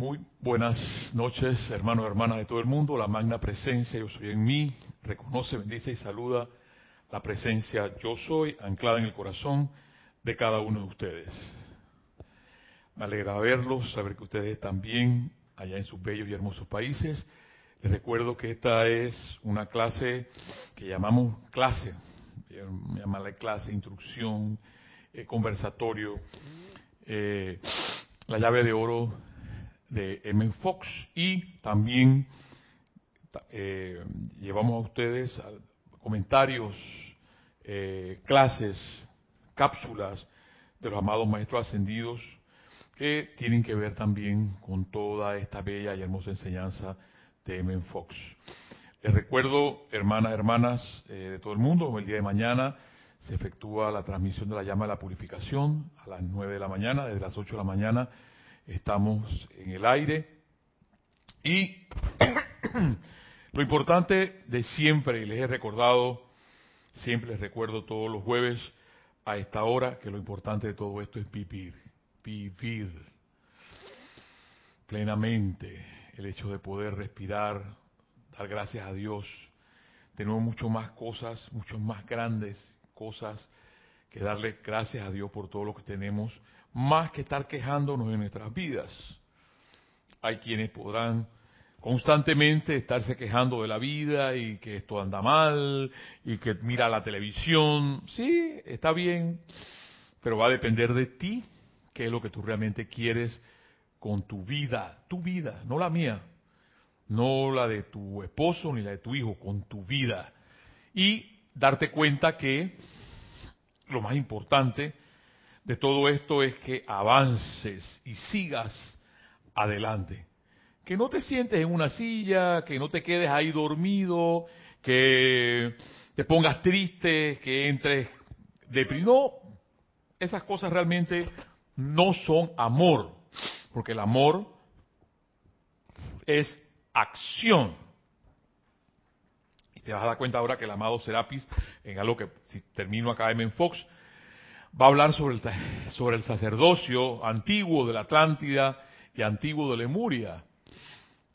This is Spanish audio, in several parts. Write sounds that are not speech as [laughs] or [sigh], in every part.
Muy buenas noches, hermanos y hermanas de todo el mundo. La magna presencia, yo soy en mí, reconoce, bendice y saluda la presencia yo soy, anclada en el corazón de cada uno de ustedes. Me alegra verlos, saber que ustedes bien allá en sus bellos y hermosos países. Les recuerdo que esta es una clase que llamamos clase, llamarle clase, instrucción, eh, conversatorio, eh, la llave de oro de M. Fox y también eh, llevamos a ustedes comentarios, eh, clases, cápsulas de los amados maestros ascendidos que tienen que ver también con toda esta bella y hermosa enseñanza de M. Fox. Les recuerdo, hermanas, hermanas eh, de todo el mundo, el día de mañana se efectúa la transmisión de la llama de la purificación a las 9 de la mañana, desde las 8 de la mañana estamos en el aire. Y [clears throat] lo importante de siempre, les he recordado, siempre les recuerdo todos los jueves a esta hora, que lo importante de todo esto es vivir, vivir plenamente el hecho de poder respirar, dar gracias a Dios. Tenemos mucho más cosas, mucho más grandes cosas que darle gracias a Dios por todo lo que tenemos, más que estar quejándonos en nuestras vidas. Hay quienes podrán constantemente estarse quejando de la vida y que esto anda mal y que mira la televisión. Sí, está bien, pero va a depender de ti qué es lo que tú realmente quieres con tu vida, tu vida, no la mía, no la de tu esposo ni la de tu hijo, con tu vida. Y darte cuenta que lo más importante de todo esto es que avances y sigas adelante. Que no te sientes en una silla, que no te quedes ahí dormido, que te pongas triste, que entres deprimido. esas cosas realmente no son amor, porque el amor es acción. Te vas a dar cuenta ahora que el amado Serapis, en algo que si termino acá en Fox, va a hablar sobre el, sobre el sacerdocio antiguo de la Atlántida y antiguo de Lemuria.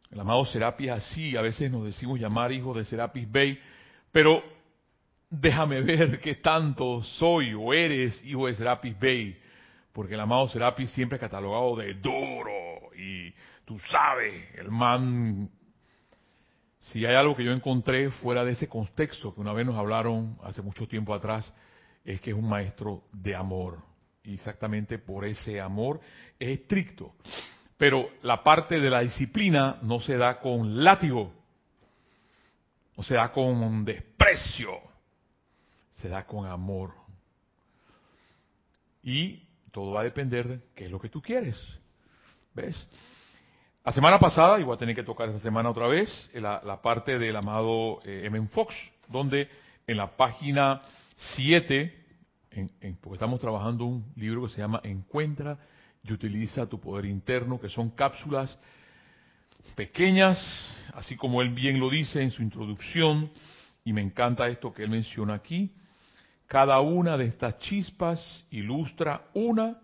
El amado Serapis así, a veces nos decimos llamar hijo de Serapis Bey, pero déjame ver qué tanto soy o eres hijo de Serapis Bey, porque el amado Serapis siempre es catalogado de duro y tú sabes, el man, si hay algo que yo encontré fuera de ese contexto que una vez nos hablaron hace mucho tiempo atrás, es que es un maestro de amor. Y exactamente por ese amor es estricto. Pero la parte de la disciplina no se da con látigo, no se da con desprecio, se da con amor. Y todo va a depender de qué es lo que tú quieres. ¿Ves? La semana pasada, y voy a tener que tocar esta semana otra vez, la, la parte del amado eh, M. Fox, donde en la página 7, porque estamos trabajando un libro que se llama Encuentra y utiliza tu poder interno, que son cápsulas pequeñas, así como él bien lo dice en su introducción, y me encanta esto que él menciona aquí. Cada una de estas chispas ilustra una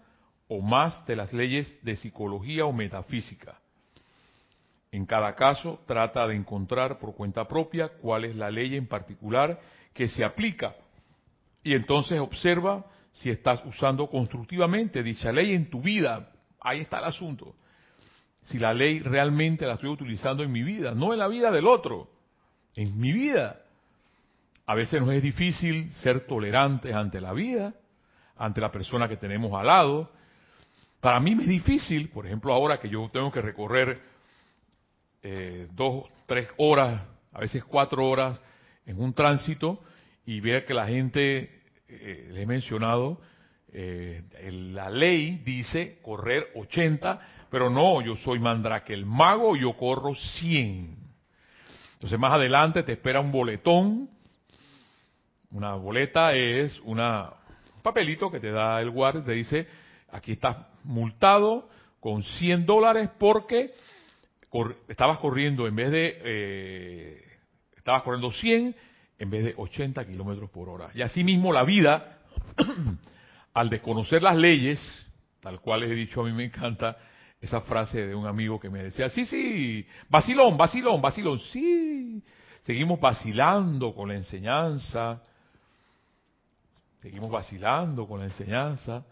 o más de las leyes de psicología o metafísica. En cada caso, trata de encontrar por cuenta propia cuál es la ley en particular que se aplica y entonces observa si estás usando constructivamente dicha ley en tu vida. Ahí está el asunto. Si la ley realmente la estoy utilizando en mi vida, no en la vida del otro, en mi vida. A veces nos es difícil ser tolerantes ante la vida, ante la persona que tenemos al lado. Para mí me es difícil, por ejemplo, ahora que yo tengo que recorrer eh, dos, tres horas, a veces cuatro horas en un tránsito, y ver que la gente, eh, le he mencionado, eh, la ley dice correr 80, pero no, yo soy Mandrake el mago, yo corro 100. Entonces más adelante te espera un boletón. Una boleta es una, un papelito que te da el guardia, te dice, aquí estás multado con 100 dólares porque estabas corriendo en vez de, eh, estabas corriendo 100 en vez de 80 kilómetros por hora. Y asimismo la vida, [clears throat] al desconocer las leyes, tal cual he dicho, a mí me encanta esa frase de un amigo que me decía, sí, sí, vacilón, vacilón, vacilón, sí, seguimos vacilando con la enseñanza, seguimos vacilando con la enseñanza,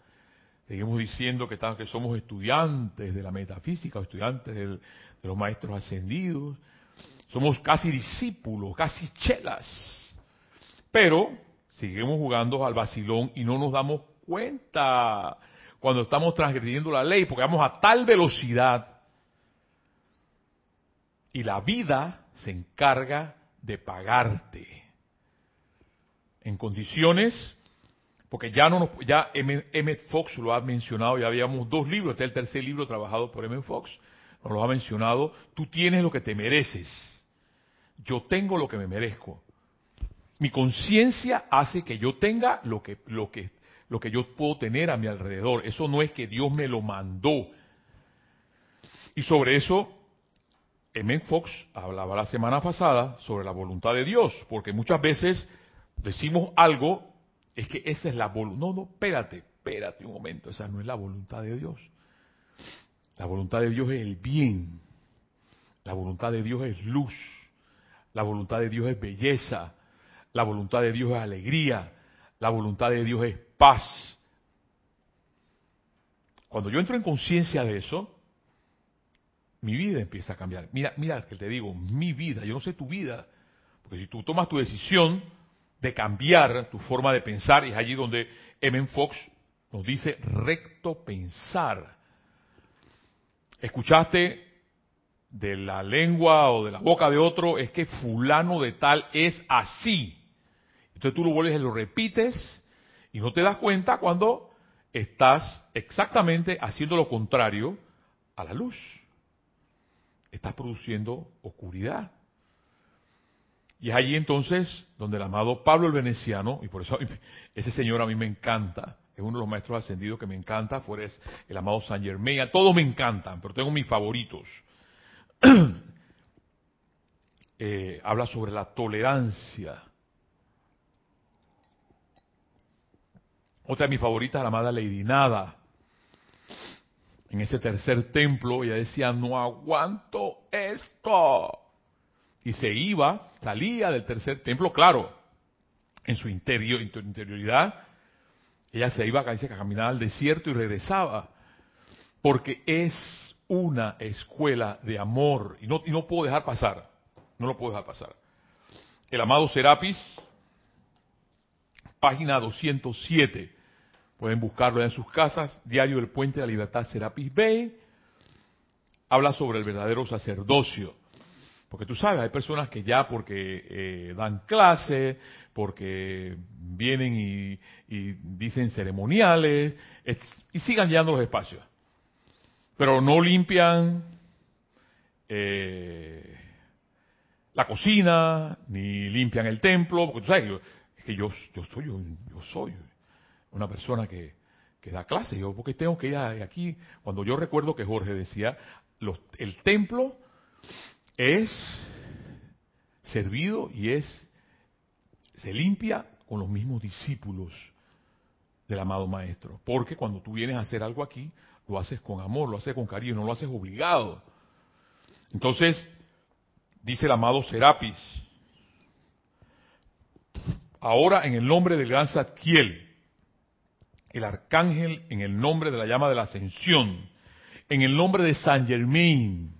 seguimos diciendo que, que somos estudiantes de la metafísica, estudiantes de los maestros ascendidos, somos casi discípulos, casi chelas, pero seguimos jugando al vacilón y no nos damos cuenta cuando estamos transgrediendo la ley, porque vamos a tal velocidad. Y la vida se encarga de pagarte. En condiciones porque ya no nos, ya Emmett Fox lo ha mencionado, ya habíamos dos libros, este es el tercer libro trabajado por Emmett Fox, nos lo ha mencionado, tú tienes lo que te mereces, yo tengo lo que me merezco. Mi conciencia hace que yo tenga lo que, lo que lo que yo puedo tener a mi alrededor. Eso no es que Dios me lo mandó. Y sobre eso, Emmett Fox hablaba la semana pasada sobre la voluntad de Dios, porque muchas veces decimos algo, es que esa es la voluntad. No, no, espérate, espérate un momento, esa no es la voluntad de Dios. La voluntad de Dios es el bien. La voluntad de Dios es luz. La voluntad de Dios es belleza. La voluntad de Dios es alegría. La voluntad de Dios es paz. Cuando yo entro en conciencia de eso, mi vida empieza a cambiar. Mira, mira que te digo, mi vida, yo no sé tu vida, porque si tú tomas tu decisión de cambiar tu forma de pensar, es allí donde M. Fox nos dice recto pensar. Escuchaste de la lengua o de la boca de otro, es que fulano de tal es así. Entonces tú lo vuelves y lo repites y no te das cuenta cuando estás exactamente haciendo lo contrario a la luz. Estás produciendo oscuridad. Y es allí entonces donde el amado Pablo el Veneciano, y por eso [laughs] ese señor a mí me encanta, es uno de los maestros ascendidos que me encanta, fuera es el amado San Germain, todos me encantan, pero tengo mis favoritos. [clears throat] Eh, habla sobre la tolerancia Otra de mis favoritas, la amada Lady Nada. En ese tercer templo ella decía, no aguanto esto. Y se iba, salía del tercer templo, claro, en su interior, interioridad, ella se iba a caminar al desierto y regresaba, porque es una escuela de amor y no, y no puedo dejar pasar, no lo puedo dejar pasar. El amado Serapis, página 207, Pueden buscarlo en sus casas. Diario del Puente de la Libertad Serapis Bay. Habla sobre el verdadero sacerdocio. Porque tú sabes, hay personas que ya porque eh, dan clase, porque vienen y, dicen ceremoniales, y sigan llenando los espacios. Pero no limpian eh, la cocina, ni limpian el templo, porque tú sabes, es que yo, yo soy, yo soy, una persona que, da clase. Yo, porque tengo que ir aquí? Cuando yo recuerdo que Jorge decía, el templo es servido y es se limpia con los mismos discípulos del amado maestro. Porque cuando tú vienes a hacer algo aquí, lo haces con amor, lo haces con cariño, no lo haces obligado. Entonces, dice el amado Serapis, ahora en el nombre del gran Zadkiel, el arcángel en el nombre de la llama de la ascensión, en el nombre de San Germain,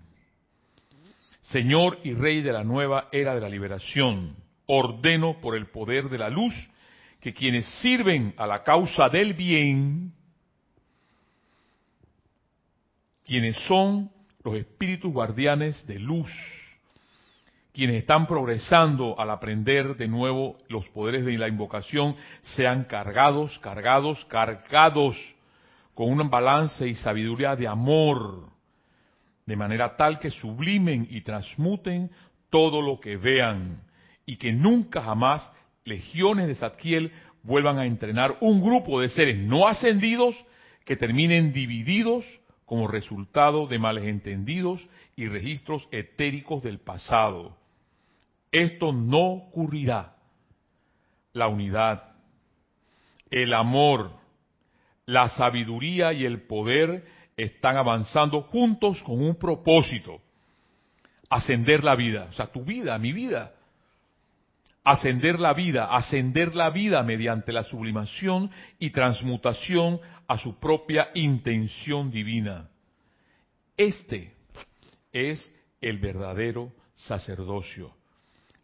Señor y Rey de la nueva era de la liberación, ordeno por el poder de la luz que quienes sirven a la causa del bien, quienes son los espíritus guardianes de luz, quienes están progresando al aprender de nuevo los poderes de la invocación sean cargados, cargados, cargados con un balance y sabiduría de amor, de manera tal que sublimen y transmuten todo lo que vean y que nunca jamás legiones de Zadkiel vuelvan a entrenar un grupo de seres no ascendidos que terminen divididos como resultado de males entendidos y registros etéricos del pasado esto no ocurrirá. La unidad, el amor, la sabiduría y el poder están avanzando juntos con un propósito, ascender la vida, o sea, tu vida, mi vida, ascender la vida, ascender la vida mediante la sublimación y transmutación a su propia intención divina. Este es el verdadero sacerdocio,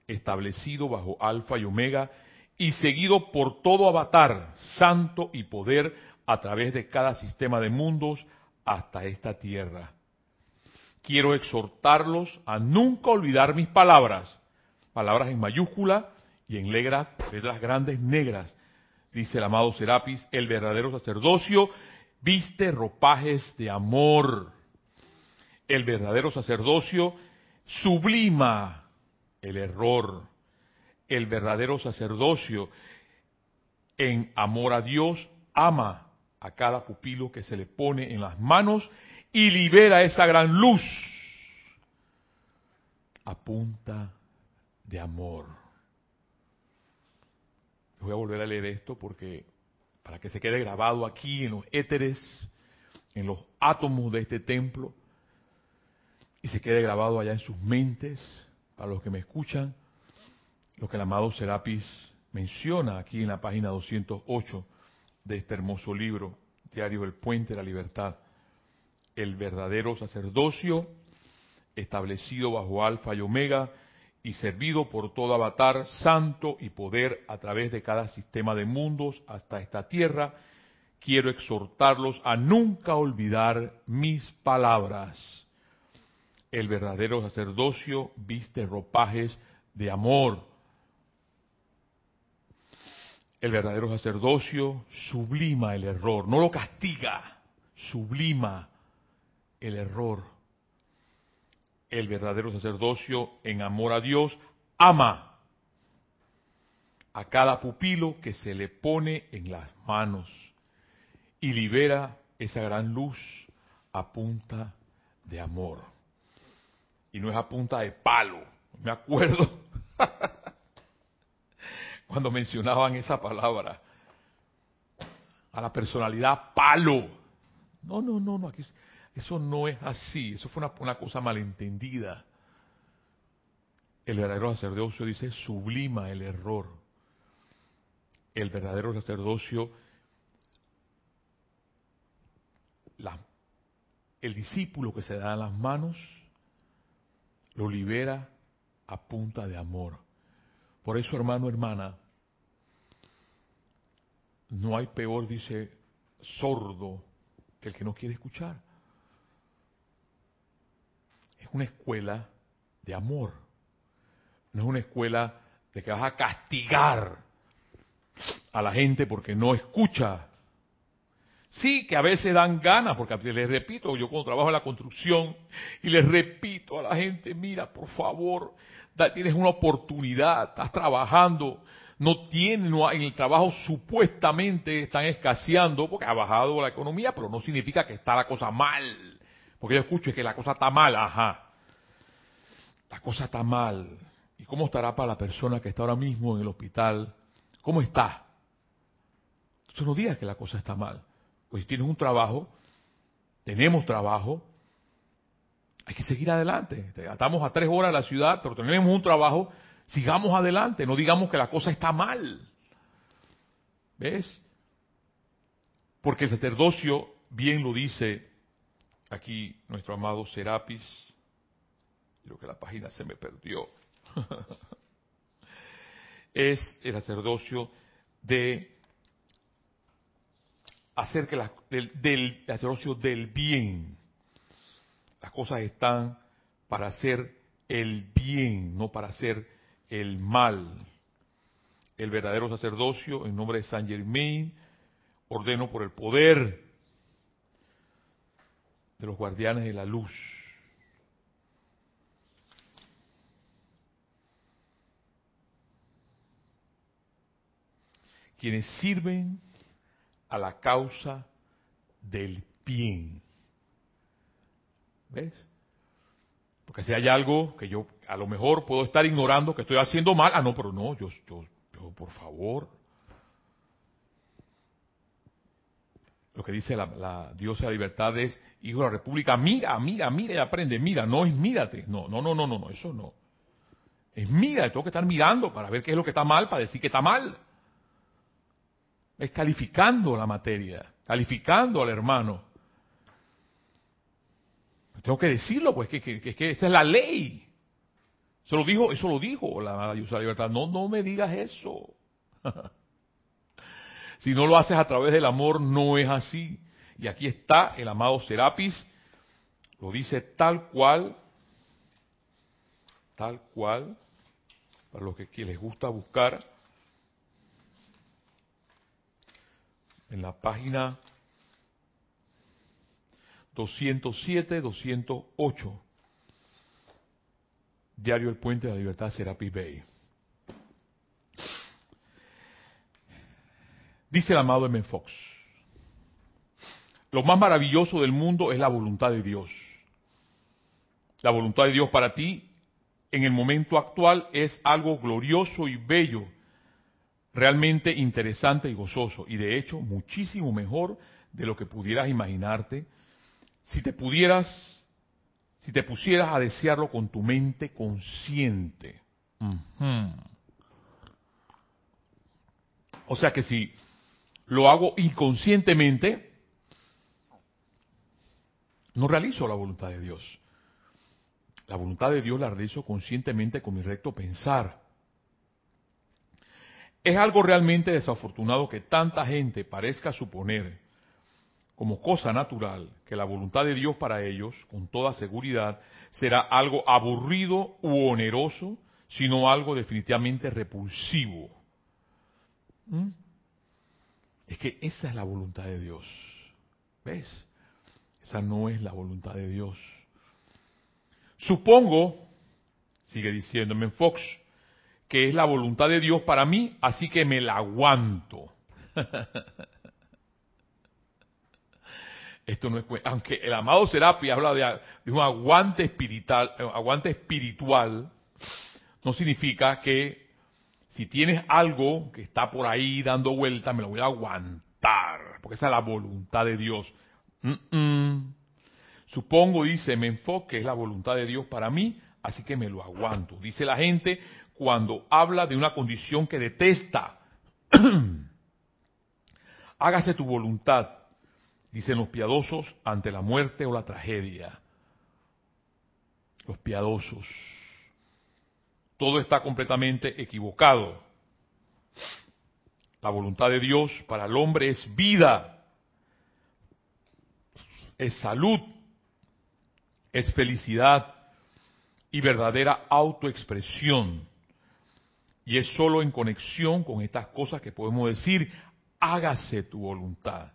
establecido bajo Alfa y Omega y seguido por todo avatar, santo y poder a través de cada sistema de mundos hasta esta tierra. Quiero exhortarlos a nunca olvidar mis palabras, palabras en mayúscula y en letras, letras grandes negras. Dice el amado Serapis, el verdadero sacerdocio viste ropajes de amor. El verdadero sacerdocio sublima el error. El verdadero sacerdocio en amor a Dios ama a cada pupilo que se le pone en las manos y libera esa gran luz a punta de amor. Voy a volver a leer esto porque para que se quede grabado aquí en los éteres, en los átomos de este templo, y se quede grabado allá en sus mentes, para los que me escuchan, lo que el amado Serapis menciona aquí en la página 208 de este hermoso libro, Diario El Puente de la Libertad. El verdadero sacerdocio, establecido bajo Alfa y Omega, y servido por todo avatar santo y poder a través de cada sistema de mundos hasta esta tierra, quiero exhortarlos a nunca olvidar mis palabras el verdadero sacerdocio viste ropajes de amor. El verdadero sacerdocio sublima el error, no lo castiga, sublima el error. El verdadero sacerdocio en amor a Dios ama a cada pupilo que se le pone en las manos y libera esa gran luz a punta de amor y no es a punta de palo. Me acuerdo [laughs] cuando mencionaban esa palabra, a la personalidad palo. No, no, no, no, aquí, eso no es así, eso fue una, una cosa malentendida. El verdadero sacerdocio dice sublima el error. El verdadero sacerdocio, el discípulo que se da en las manos, lo libera a punta de amor. Por eso, hermano, hermana, no hay peor, dice, sordo que el que no quiere escuchar. Es una escuela de amor. No es una escuela de que vas a castigar a la gente porque no escucha Sí, que a veces dan ganas, porque les repito, yo cuando trabajo en la construcción y les repito a la gente, mira, por favor, tienes una oportunidad, estás trabajando, no tienen, en el trabajo supuestamente están escaseando porque ha bajado la economía, pero no significa que está la cosa mal. Porque yo escucho que la cosa está mal, ajá. La cosa está mal. ¿Y cómo estará para la persona que está ahora mismo en el hospital? ¿Cómo está? Entonces no digas que la cosa está mal. Pues si tienes un trabajo, tenemos trabajo, hay que seguir adelante. Estamos a tres horas de la ciudad, pero tenemos un trabajo, sigamos adelante, no digamos que la cosa está mal. ¿Ves? Porque el sacerdocio, bien lo dice aquí nuestro amado Serapis, creo que la página se me perdió, [laughs] es el sacerdocio de hacer que del, del sacerdocio del bien. Las cosas están para hacer el bien, no para hacer el mal. El verdadero sacerdocio, en nombre de San Germain, ordeno por el poder de los guardianes de la luz. Quienes sirven a la causa del bien. ¿Ves? Porque si hay algo que yo a lo mejor puedo estar ignorando que estoy haciendo mal, ah, no, pero no, yo, yo, yo por favor. lo que dice la, la diosa de la libertad es, hijo de la república, mira, mira, mira y aprende, mira, no es mírate, no, no, no, no, no, no, eso no. Es mira, tengo que estar mirando para ver qué es lo que está mal, para decir que está mal. Es calificando la materia, calificando al hermano. Tengo que decirlo, pues, que, que, que, esa es la ley. Eso lo dijo, eso lo dijo la de la libertad. No, no me digas eso. [laughs] si no lo haces a través del amor, no es así. Y aquí está el amado Serapis, lo dice tal cual, tal cual, para los que les gusta buscar, en la página 207, 208, Diario El Puente de la Libertad, Serapis Bay. Dice el amado M. Fox, lo más maravilloso del mundo es la voluntad de Dios. La voluntad de Dios para ti en el momento actual es algo glorioso y bello, realmente interesante y gozoso, y de hecho muchísimo mejor de lo que pudieras imaginarte si te pudieras, si te pusieras a desearlo con tu mente consciente. O sea que si lo hago inconscientemente, no realizo la voluntad de Dios. La voluntad de Dios la realizo conscientemente con mi recto pensar. Es algo realmente desafortunado que tanta gente parezca suponer como cosa natural que la voluntad de Dios para ellos, con toda seguridad, será algo aburrido u oneroso, sino algo definitivamente repulsivo. ¿Mm? Es que esa es la voluntad de Dios. ¿Ves? Esa no es la voluntad de Dios. Supongo, sigue diciéndome Fox, que es la voluntad de Dios para mí, así que me la aguanto. [laughs] Esto no es aunque el amado Serapi habla de, un aguante espiritual, aguante espiritual, no significa que si tienes algo que está por ahí dando vuelta, me lo voy a aguantar, porque esa es la voluntad de Dios. Supongo, dice me enfoque, es la voluntad de Dios para mí, así que me lo aguanto. Dice la gente cuando habla de una condición que detesta. [clears throat] Hágase tu voluntad dicen los piadosos, ante la muerte o la tragedia. Los piadosos. Todo está completamente equivocado. La voluntad de Dios para el hombre es vida, es salud, es felicidad y verdadera autoexpresión. Y es solo en conexión con estas cosas que podemos decir, hágase tu voluntad.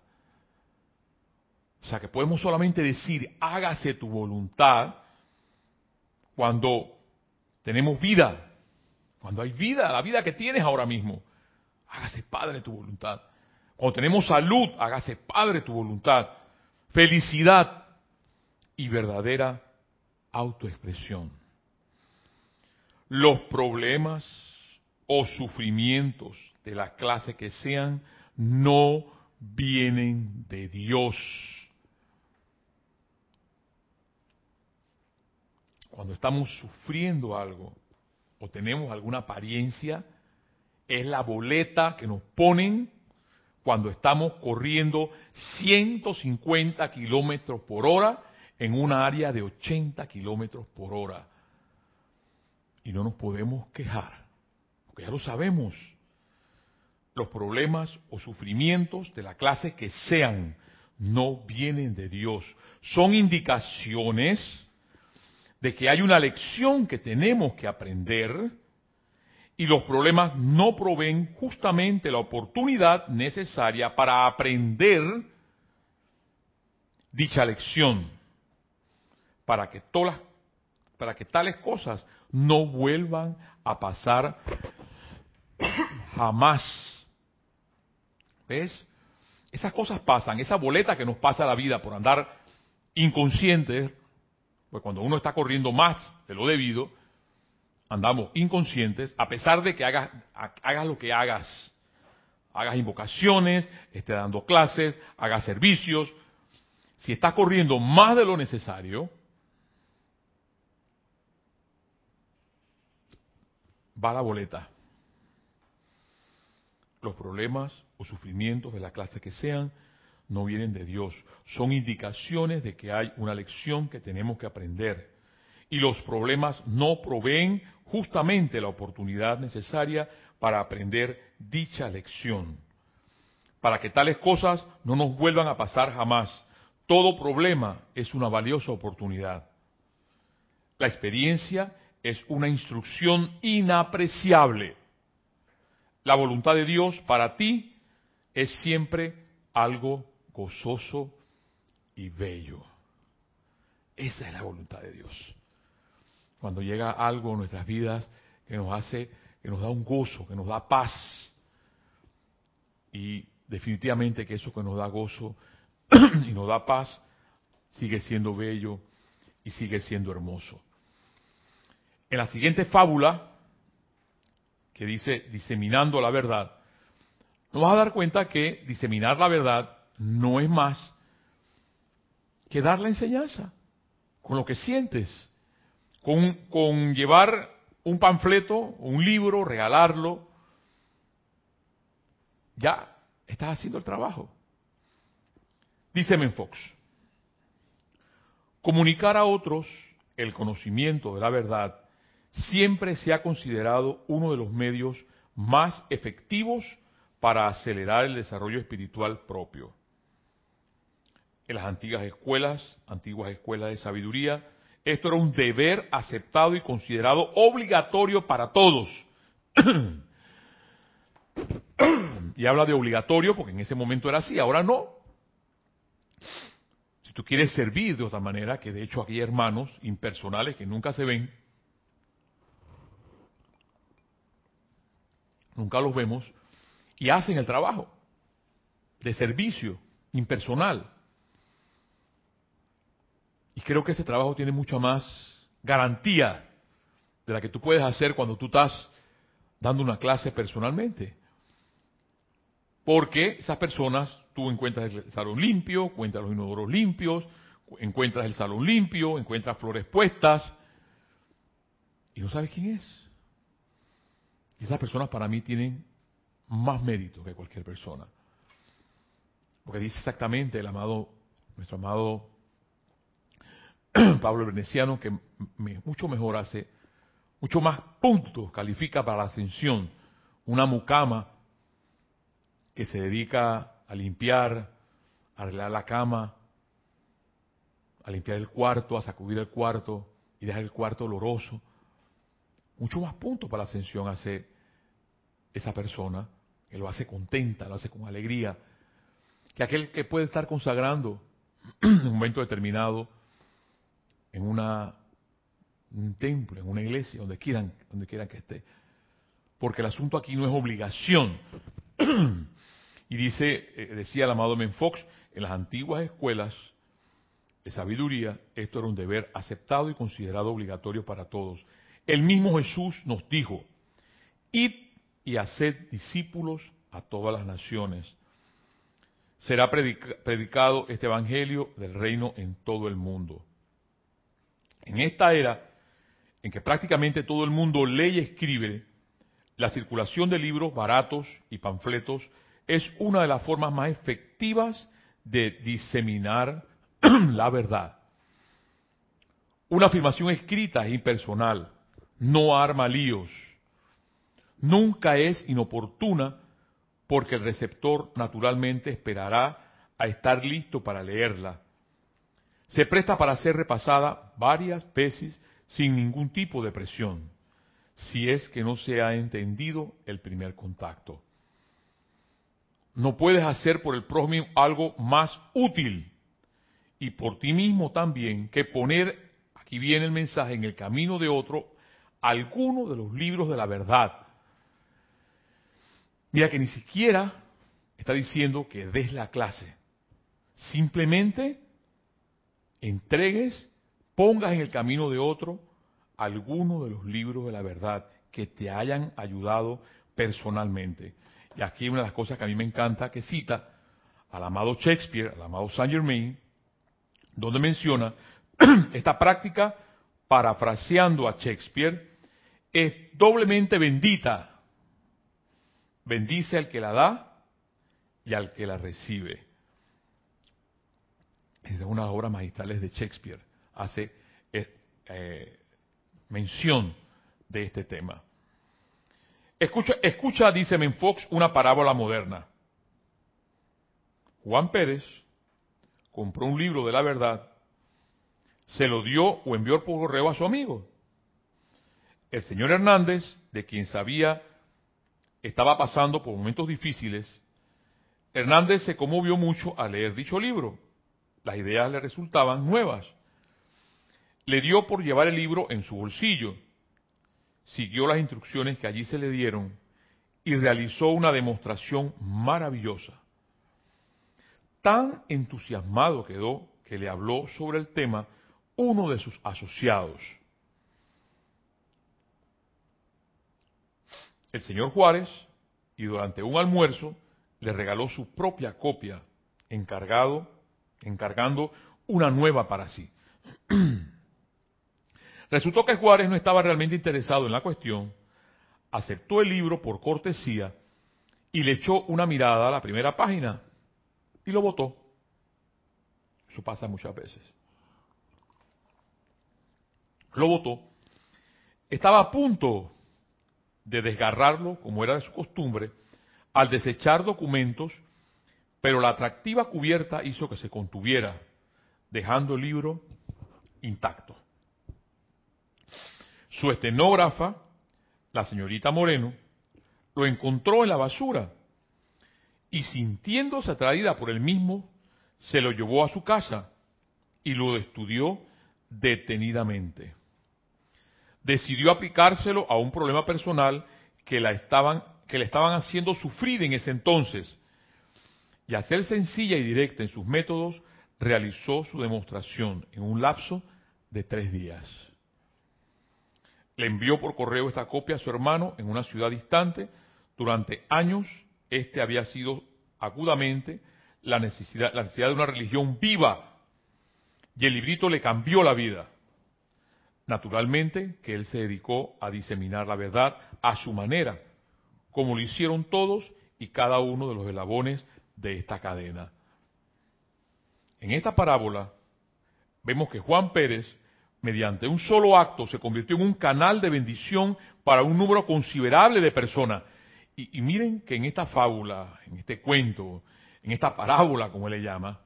O sea que podemos solamente decir, hágase tu voluntad cuando tenemos vida, cuando hay vida, la vida que tienes ahora mismo. Hágase Padre tu voluntad. Cuando tenemos salud, hágase Padre tu voluntad. Felicidad y verdadera autoexpresión. Los problemas o sufrimientos de la clase que sean no vienen de Dios cuando estamos sufriendo algo o tenemos alguna apariencia, es la boleta que nos ponen cuando estamos corriendo 150 kilómetros por hora en una área de 80 kilómetros por hora. Y no nos podemos quejar, porque ya lo sabemos. Los problemas o sufrimientos de la clase que sean no vienen de Dios. Son indicaciones de que hay una lección que tenemos que aprender y los problemas no proveen justamente la oportunidad necesaria para aprender dicha lección, para que todas para que tales cosas no vuelvan a pasar jamás. ¿Ves? Esas cosas pasan, esa boleta que nos pasa la vida por andar inconscientes, pues cuando uno está corriendo más de lo debido, andamos inconscientes, a pesar de que hagas, lo que hagas, hagas invocaciones, esté dando clases, hagas servicios. Si estás corriendo más de lo necesario, va la boleta. Los problemas o sufrimientos de la clase que sean no vienen de Dios, son indicaciones de que hay una lección que tenemos que aprender. Y los problemas no proveen justamente la oportunidad necesaria para aprender dicha lección. Para que tales cosas no nos vuelvan a pasar jamás. Todo problema es una valiosa oportunidad. La experiencia es una instrucción inapreciable. La voluntad de Dios para ti es siempre algo gozoso y bello. Esa es la voluntad de Dios. Cuando llega algo en nuestras vidas que nos hace, que nos da un gozo, que nos da paz. Y definitivamente que eso que nos da gozo [clears throat] y nos da paz sigue siendo bello y sigue siendo hermoso. En la siguiente fábula, que dice diseminando la verdad, nos vas a dar cuenta que diseminar la verdad no es más que dar la enseñanza, con lo que sientes, con, con llevar un panfleto, un libro, regalarlo, ya estás haciendo el trabajo. Dice Menfox, comunicar a otros el conocimiento de la verdad siempre se ha considerado uno de los medios más efectivos para acelerar el desarrollo espiritual propio. En las antiguas escuelas, antiguas escuelas de sabiduría, esto era un deber aceptado y considerado obligatorio para todos. [clears throat] y habla de obligatorio porque en ese momento era así, ahora no. Si tú quieres servir de otra manera, que de hecho aquí hay hermanos impersonales que nunca se ven, nunca los vemos, y hacen el trabajo de servicio impersonal. Y creo que ese trabajo tiene mucha más garantía de la que tú puedes hacer cuando tú estás dando una clase personalmente. Porque esas personas, tú encuentras el salón limpio, encuentras los inodoros limpios, encuentras el salón limpio, encuentras flores puestas, y no sabes quién es. Y esas personas para mí tienen más mérito que cualquier persona. Porque dice exactamente el amado, nuestro amado [clears throat] Pablo Veneciano, que mucho mejor hace, mucho más puntos califica para la ascensión una mucama que se dedica a limpiar, a arreglar la cama, a limpiar el cuarto, a sacudir el cuarto y dejar el cuarto oloroso. Mucho más puntos para la ascensión hace esa persona, que lo hace contenta, lo hace con alegría, que aquel que puede estar consagrando [clears throat] en un momento determinado en una, un templo, en una iglesia, donde quieran, donde quieran que esté. Porque el asunto aquí no es obligación. [clears throat] y dice, eh, decía el amado Menfox, en las antiguas escuelas de sabiduría, esto era un deber aceptado y considerado obligatorio para todos. El mismo Jesús nos dijo, id y haced discípulos a todas las naciones. Será predicado este Evangelio del reino en todo el mundo. En esta era, en que prácticamente todo el mundo lee y escribe, la circulación de libros baratos y panfletos es una de las formas más efectivas de diseminar [clears throat] la verdad. Una afirmación escrita es impersonal, no arma líos, nunca es inoportuna porque el receptor naturalmente esperará a estar listo para leerla. Se presta para ser repasada varias veces sin ningún tipo de presión, si es que no se ha entendido el primer contacto. No puedes hacer por el prójimo algo más útil y por ti mismo también que poner, aquí viene el mensaje, en el camino de otro, alguno de los libros de la verdad Mira que ni siquiera está diciendo que des la clase. Simplemente entregues, pongas en el camino de otro alguno de los libros de la verdad que te hayan ayudado personalmente. Y aquí una de las cosas que a mí me encanta que cita al amado Shakespeare, al amado Saint Germain, donde menciona [clears throat] esta práctica, parafraseando a Shakespeare, es doblemente bendita. Bendice al que la da y al que la recibe. Es una obra magistrales de Shakespeare. Hace eh, eh, mención de este tema. Escucha, escucha, dice Menfox, una parábola moderna. Juan Pérez compró un libro de la verdad, se lo dio o envió por correo a su amigo. El señor Hernández, de quien sabía estaba pasando por momentos difíciles, Hernández se conmovió mucho al leer dicho libro. Las ideas le resultaban nuevas. Le dio por llevar el libro en su bolsillo siguió las instrucciones que allí se le dieron y realizó una demostración maravillosa. Tan entusiasmado quedó que le habló sobre el tema uno de sus asociados. El señor Juárez, y durante un almuerzo, le regaló su propia copia, encargado, encargando una nueva para sí. [clears throat] Resultó que Juárez no estaba realmente interesado en la cuestión, aceptó el libro por cortesía y le echó una mirada a la primera página y lo votó. Eso pasa muchas veces. Lo votó. Estaba a punto de desgarrarlo, como era de su costumbre, al desechar documentos, pero la atractiva cubierta hizo que se contuviera, dejando el libro intacto. Su estenógrafa, la señorita Moreno, lo encontró en la basura y sintiéndose atraída por él mismo, se lo llevó a su casa y lo estudió detenidamente. Decidió aplicárselo a un problema personal que, la estaban, que le estaban haciendo sufrir en ese entonces. Y a ser sencilla y directa en sus métodos, realizó su demostración en un lapso de tres días. Le envió por correo esta copia a su hermano en una ciudad distante. Durante años, este había sido agudamente la necesidad, la necesidad de una religión viva. Y el librito le cambió la vida. Naturalmente que él se dedicó a diseminar la verdad a su manera, como lo hicieron todos y cada uno de los eslabones de esta cadena. En esta parábola vemos que Juan Pérez mediante un solo acto se convirtió en un canal de bendición para un número considerable de personas. Y, miren que en esta fábula, en este cuento, en esta parábola, como él le llama,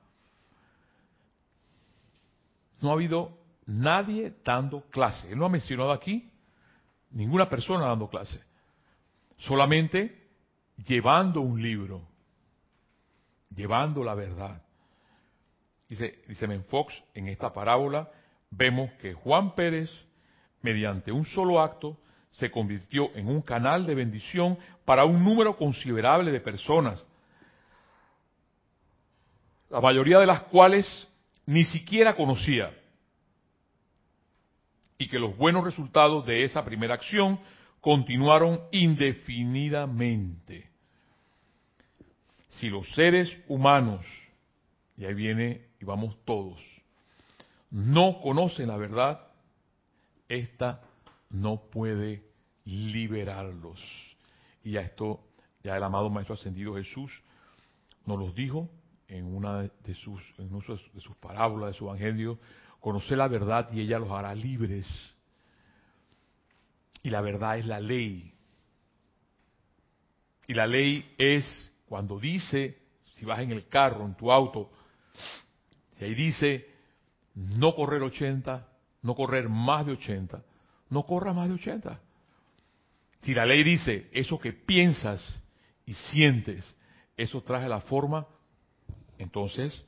no ha habido nadie dando clase. Él no ha mencionado aquí ninguna persona dando clase. Solamente llevando un libro, llevando la verdad. Dice, dice Menfox en esta parábola, vemos que Juan Pérez, mediante un solo acto, se convirtió en un canal de bendición para un número considerable de personas, la mayoría de las cuales ni siquiera conocía, y que los buenos resultados de esa primera acción continuaron indefinidamente. Si los seres humanos, y ahí viene y vamos todos, no conocen la verdad, esta no puede liberarlos. Y a esto ya el amado Maestro Ascendido Jesús nos los dijo en una de sus, en de sus parábolas, de su evangelio, conocer la verdad y ella los hará libres. Y la verdad es la ley. Y la ley es cuando dice, si vas en el carro, en tu auto, si ahí dice, no correr 80, no correr más de 80, no corra más de 80. Si la ley dice eso que piensas y sientes, eso trae la forma, entonces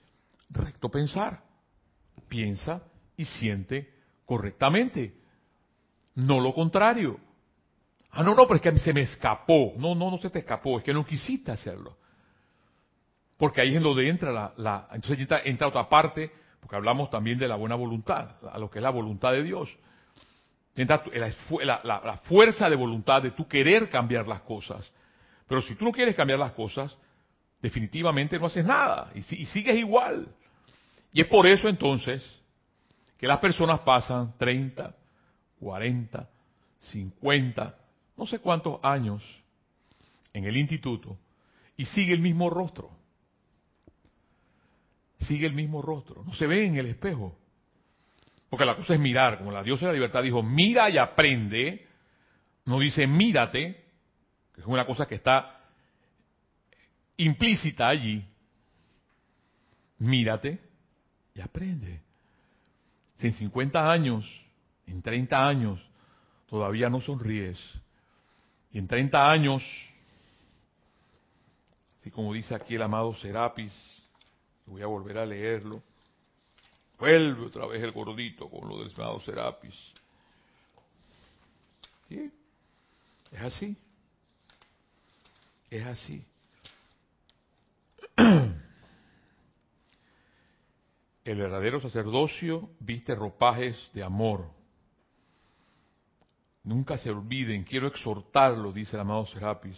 recto pensar. Piensa y siente correctamente. No lo contrario. Ah, no, no, pero es que se me escapó. No, no, no se te escapó, es que no quisiste hacerlo. Porque ahí es en donde entra la, entonces entra, entra otra parte porque hablamos también de la buena voluntad, a lo que es la voluntad de Dios. La, la, fuerza de voluntad de tu querer cambiar las cosas. Pero si tú no quieres cambiar las cosas, definitivamente no haces nada y, y sigues igual. Y es por eso entonces que las personas pasan 30, 40, 50, no sé cuántos años en el instituto y sigue el mismo rostro. Sigue el mismo rostro, no se ve en el espejo. Porque la cosa es mirar, como la diosa de la libertad dijo, mira y aprende, no dice mírate, que es una cosa que está implícita allí. Mírate y aprende. Si en 50 años, en 30 años, todavía no sonríes, y en 30 años, así como dice aquí el amado Serapis, voy a volver a leerlo, vuelve otra vez el gordito con lo del amado Serapis. ¿Sí? Es así. Es así. El verdadero sacerdocio viste ropajes de amor. Nunca se olviden, quiero exhortarlo, dice el amado Serapis,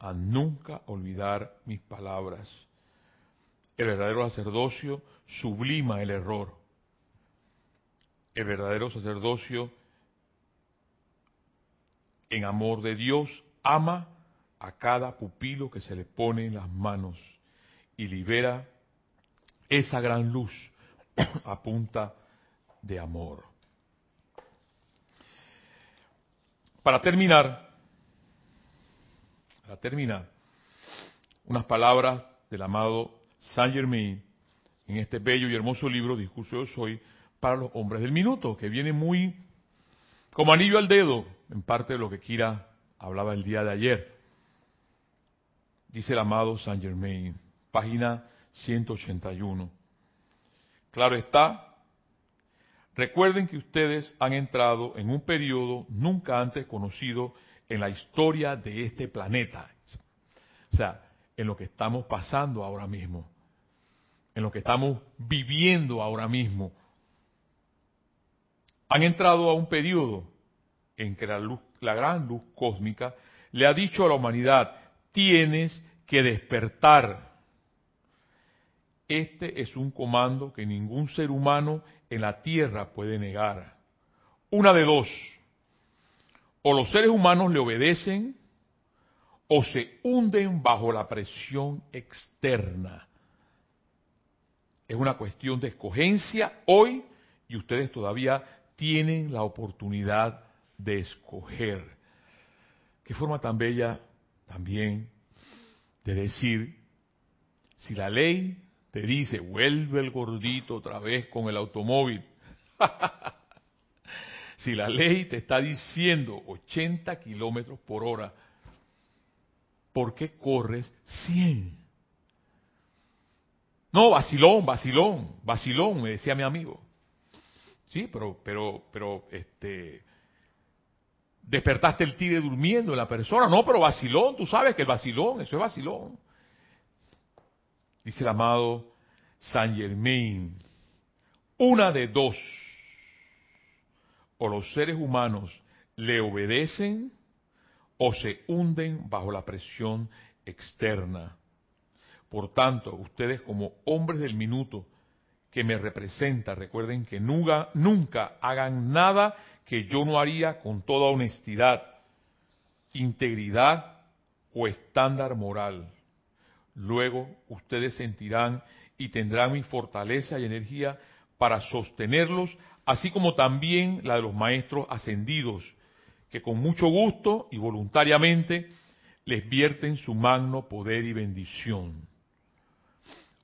a nunca olvidar mis palabras. El verdadero sacerdocio sublima el error. El verdadero sacerdocio en amor de Dios ama a cada pupilo que se le pone en las manos y libera esa gran luz a punta de amor. Para terminar, para terminar, unas palabras del amado Saint Germain en este bello y hermoso libro, Discurso Yo Soy, para los hombres del minuto, que viene muy como anillo al dedo, en parte de lo que Kira hablaba el día de ayer. Dice el amado Saint Germain, página 181. Claro está, recuerden que ustedes han entrado en un periodo nunca antes conocido en la historia de este planeta. O sea, en lo que estamos pasando ahora mismo, en lo que estamos viviendo ahora mismo. Han entrado a un periodo en que la, luz, la gran luz cósmica le ha dicho a la humanidad, tienes que despertar este es un comando que ningún ser humano en la tierra puede negar. Una de dos. O los seres humanos le obedecen o se hunden bajo la presión externa. Es una cuestión de escogencia hoy y ustedes todavía tienen la oportunidad de escoger. Qué forma tan bella también de decir, si la ley te dice, vuelve el gordito otra vez con el automóvil. [laughs] si la ley te está diciendo 80 kilómetros por hora, ¿por qué corres 100? No, vacilón, vacilón, vacilón, me decía mi amigo. Sí, pero, pero, pero, este, despertaste el tigre durmiendo en la persona. No, pero vacilón, tú sabes que el vacilón, eso es vacilón dice el amado Saint Germain, una de dos, o los seres humanos le obedecen o se hunden bajo la presión externa. Por tanto, ustedes como hombres del minuto que me representan, recuerden que nunca hagan nada que yo no haría con toda honestidad, integridad o estándar moral. Luego ustedes sentirán y tendrán mi fortaleza y energía para sostenerlos, así como también la de los maestros ascendidos, que con mucho gusto y voluntariamente les vierten su magno poder y bendición.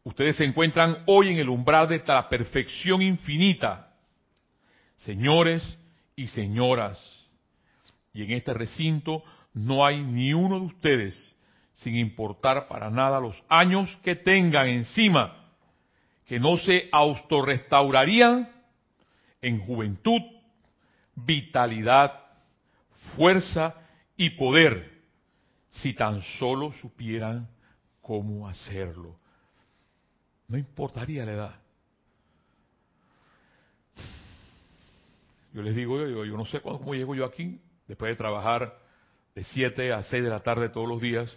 Ustedes se encuentran hoy en el umbral de la perfección infinita, señores y señoras, y en este recinto no hay ni uno de ustedes sin importar para nada los años que tengan encima, que no se autorrestaurarían en juventud, vitalidad, fuerza y poder, si tan solo supieran cómo hacerlo. No importaría la edad. Yo les digo, yo, yo no sé cómo llego yo aquí, después de trabajar de 7 a 6 de la tarde todos los días,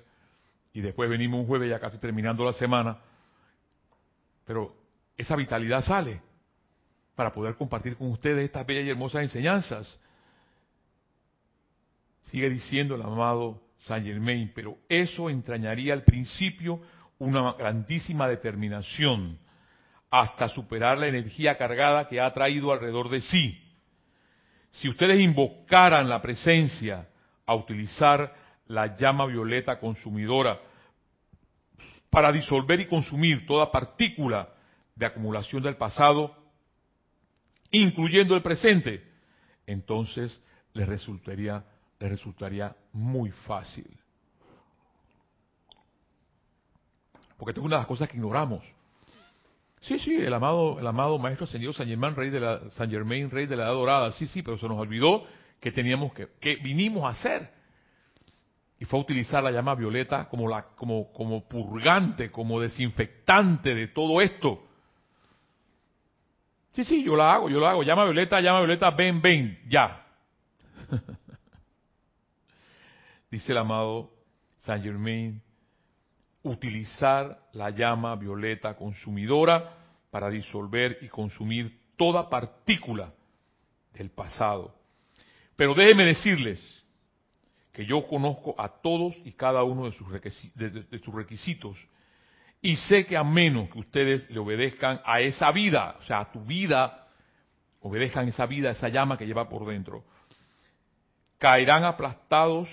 y después venimos un jueves ya casi terminando la semana, pero esa vitalidad sale para poder compartir con ustedes estas bellas y hermosas enseñanzas. Sigue diciendo el amado Saint Germain, pero eso entrañaría al principio una grandísima determinación hasta superar la energía cargada que ha traído alrededor de sí. Si ustedes invocaran la presencia a utilizar la llama violeta consumidora para disolver y consumir toda partícula de acumulación del pasado, incluyendo el presente, entonces les resultaría, les resultaría muy fácil. Porque esto es una de las cosas que ignoramos. Sí, sí, el amado, el amado Maestro Señor San Germain, rey de la, San Germain, rey de la Edad Dorada, sí, sí, pero se nos olvidó que teníamos que, que vinimos a hacer. Y fue a utilizar la llama violeta como, la, como, como purgante, como desinfectante de todo esto. Sí, sí, yo la hago, yo la hago. Llama violeta, llama violeta, ven, ven, ya. [laughs] Dice el amado Saint Germain, utilizar la llama violeta consumidora para disolver y consumir toda partícula del pasado. Pero déjenme decirles que yo conozco a todos y cada uno de sus, requisitos, y sé que a menos que ustedes le obedezcan a esa vida, o sea, a tu vida, obedezcan esa vida, esa llama que lleva por dentro, caerán aplastados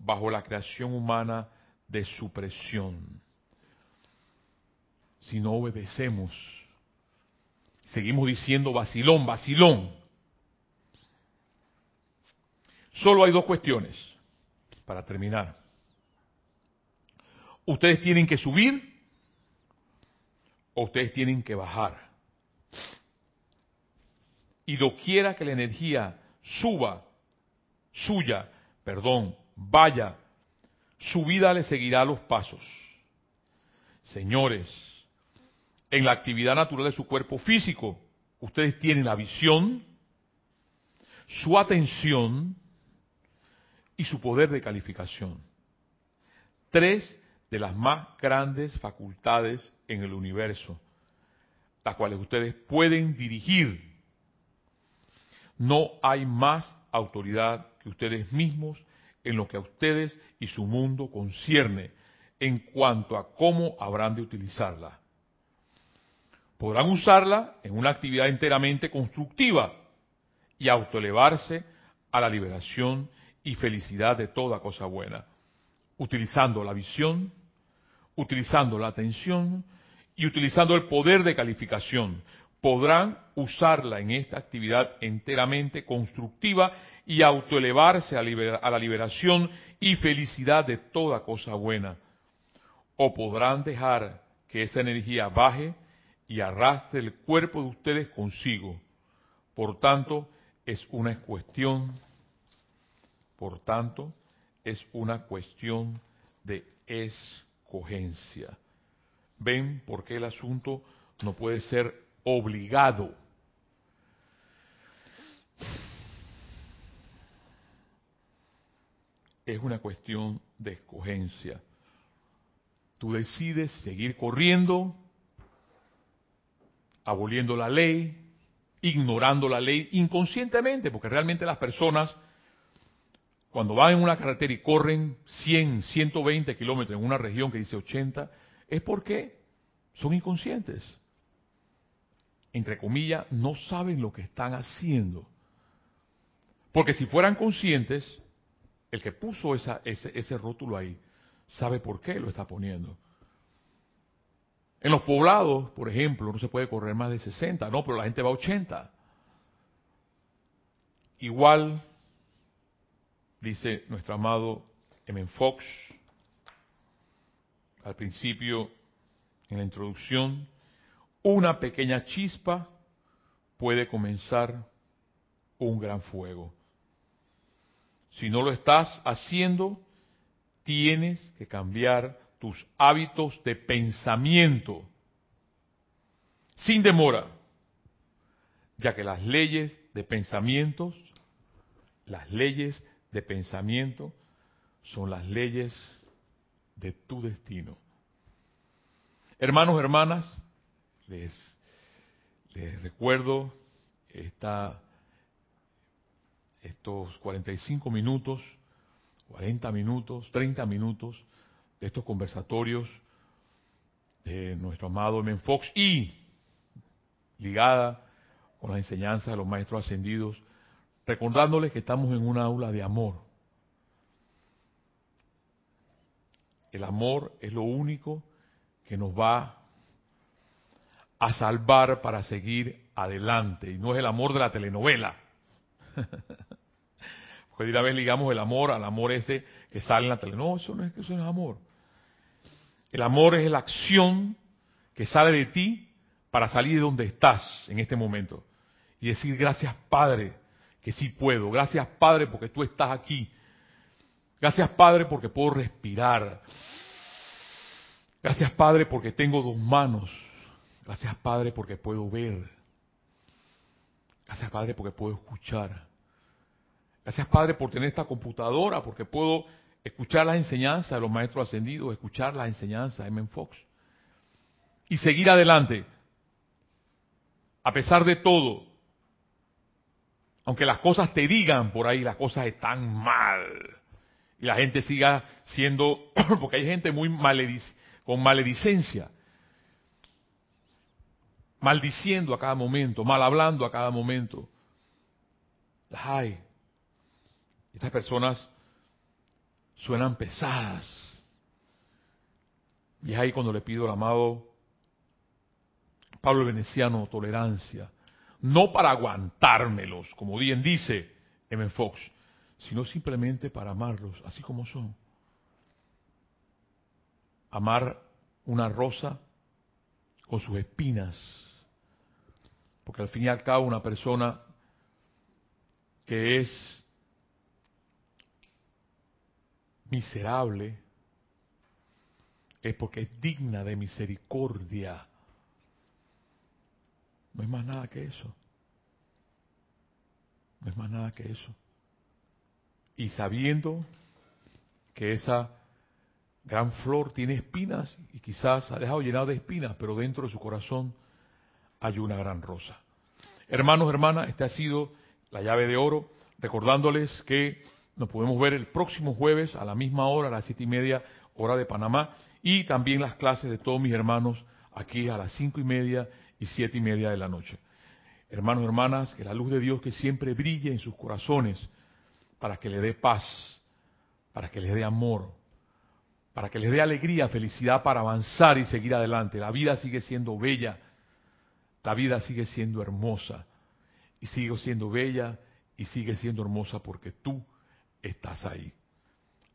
bajo la creación humana de supresión. Si no obedecemos, seguimos diciendo vacilón, vacilón. Solo hay dos cuestiones para terminar. Ustedes tienen que subir o ustedes tienen que bajar. Y doquiera que la energía suba, suya, perdón, vaya su vida le seguirá los pasos. Señores, en la actividad natural de su cuerpo físico, ustedes tienen la visión, su atención y su poder de calificación. Tres de las más grandes facultades en el universo, las cuales ustedes pueden dirigir. No hay más autoridad que ustedes mismos en lo que a ustedes y su mundo concierne en cuanto a cómo habrán de utilizarla. Podrán usarla en una actividad enteramente constructiva y autoelevarse a la liberación y felicidad de toda cosa buena, utilizando la visión, utilizando la atención y utilizando el poder de calificación. Podrán usarla en esta actividad enteramente constructiva y autoelevarse a, la liberación y felicidad de toda cosa buena. O podrán dejar que esa energía baje y arrastre el cuerpo de ustedes consigo. Por tanto, es una cuestión, por tanto, es una cuestión de escogencia. ¿Ven por qué el asunto no puede ser obligado? es una cuestión de escogencia. Tú decides seguir corriendo, aboliendo la ley, ignorando la ley inconscientemente, porque realmente las personas, cuando van en una carretera y corren 100, 120 kilómetros en una región que dice 80, es porque son inconscientes. Entre comillas, no saben lo que están haciendo. Porque si fueran conscientes, el que puso ese, ese rótulo ahí sabe por qué lo está poniendo. En los poblados, por ejemplo, no se puede correr más de 60, no, pero la gente va a 80. Igual, dice nuestro amado M. Fox, al principio, en la introducción, una pequeña chispa puede comenzar un gran fuego. Si no lo estás haciendo, tienes que cambiar tus hábitos de pensamiento sin demora, ya que las leyes de pensamientos, las leyes de pensamiento son las leyes de tu destino. Hermanos, hermanas, les, les recuerdo esta, estos 45 minutos, 40 minutos, 30 minutos de estos conversatorios de nuestro amado Men Fox y ligada con las enseñanzas de los maestros ascendidos, recordándoles que estamos en una aula de amor. El amor es lo único que nos va a salvar para seguir adelante. Y no es el amor de la telenovela. [laughs] Porque de vez ligamos el amor al amor ese que sale en la telenovela. No, eso no es, eso no es amor. El amor es la acción que sale de ti para salir de donde estás en este momento. Y decir gracias Padre, que sí puedo. Gracias Padre porque tú estás aquí. Gracias Padre porque puedo respirar. Gracias Padre porque tengo dos manos. Gracias Padre porque puedo ver. Gracias Padre porque puedo escuchar. Gracias Padre por tener esta computadora, porque puedo escuchar las enseñanzas de los maestros ascendidos, escuchar las enseñanzas de Men Fox. Y seguir adelante. A pesar de todo, aunque las cosas te digan por ahí, las cosas están mal. Y la gente siga siendo, [coughs] porque hay gente muy con maledicencia, maldiciendo a cada momento, mal hablando a cada momento. Hay. Estas personas suenan pesadas. Y es ahí cuando le pido al amado Pablo Veneciano tolerancia. No para aguantármelos, como bien dice M. Fox, sino simplemente para amarlos, así como son. Amar una rosa con sus espinas. Porque al fin y al cabo una persona que es miserable es porque es digna de misericordia. No es más nada que eso. No es más nada que eso. Y sabiendo que esa gran flor tiene espinas y quizás ha dejado llenado de espinas, pero dentro de su corazón hay una gran rosa. Hermanos, hermanas, esta ha sido la llave de oro, recordándoles que nos podemos ver el próximo jueves a la misma hora, a las siete y media, hora de Panamá, y también las clases de todos mis hermanos aquí a las cinco y media y siete y media de la noche. Hermanos, hermanas, que la luz de Dios que siempre brille en sus corazones para que le dé paz, para que les dé amor, para que les dé alegría, felicidad para avanzar y seguir adelante. La vida sigue siendo bella, la vida sigue siendo hermosa, y sigue siendo bella y sigue siendo hermosa porque tú estás ahí.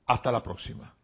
Hasta la próxima.